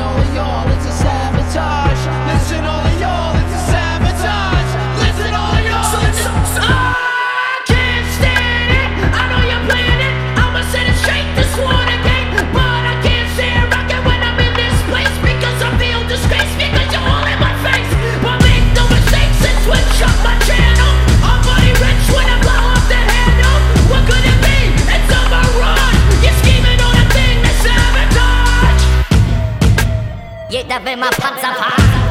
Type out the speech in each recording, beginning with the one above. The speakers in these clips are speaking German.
know y'all. Jeder will mal Panzer fahren.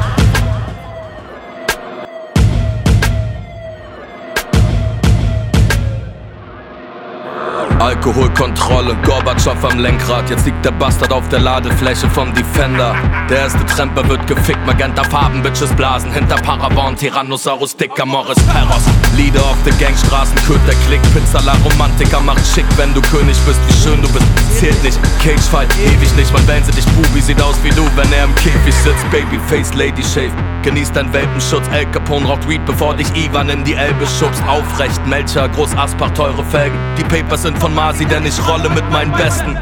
Alkoholkontrolle, Gorbatschow am Lenkrad. Jetzt liegt der Bastard auf der Ladefläche vom Defender. Der erste Tremper wird gefickt, Magenta Farben, Bitches blasen. Hinter Paravon, Tyrannosaurus, dicker Morris Perros. Leader auf der Gangstraßen, Kult der Klick. Pizzala Romantiker macht schick, wenn du König bist. Wie schön du bist, zählt nicht. Cagefight, ewig nicht. Man wählen sie dich, Bubi sieht aus wie du, wenn er im Käfig sitzt. Babyface, Lady Shave. Genießt dein Welpenschutz, El Capone raucht Weed, bevor dich Ivan in die Elbe schubst. Aufrecht, Melcher, Groß Aspach, teure Felgen. Die Papers sind von Masi, denn ich rolle mit meinen Besten.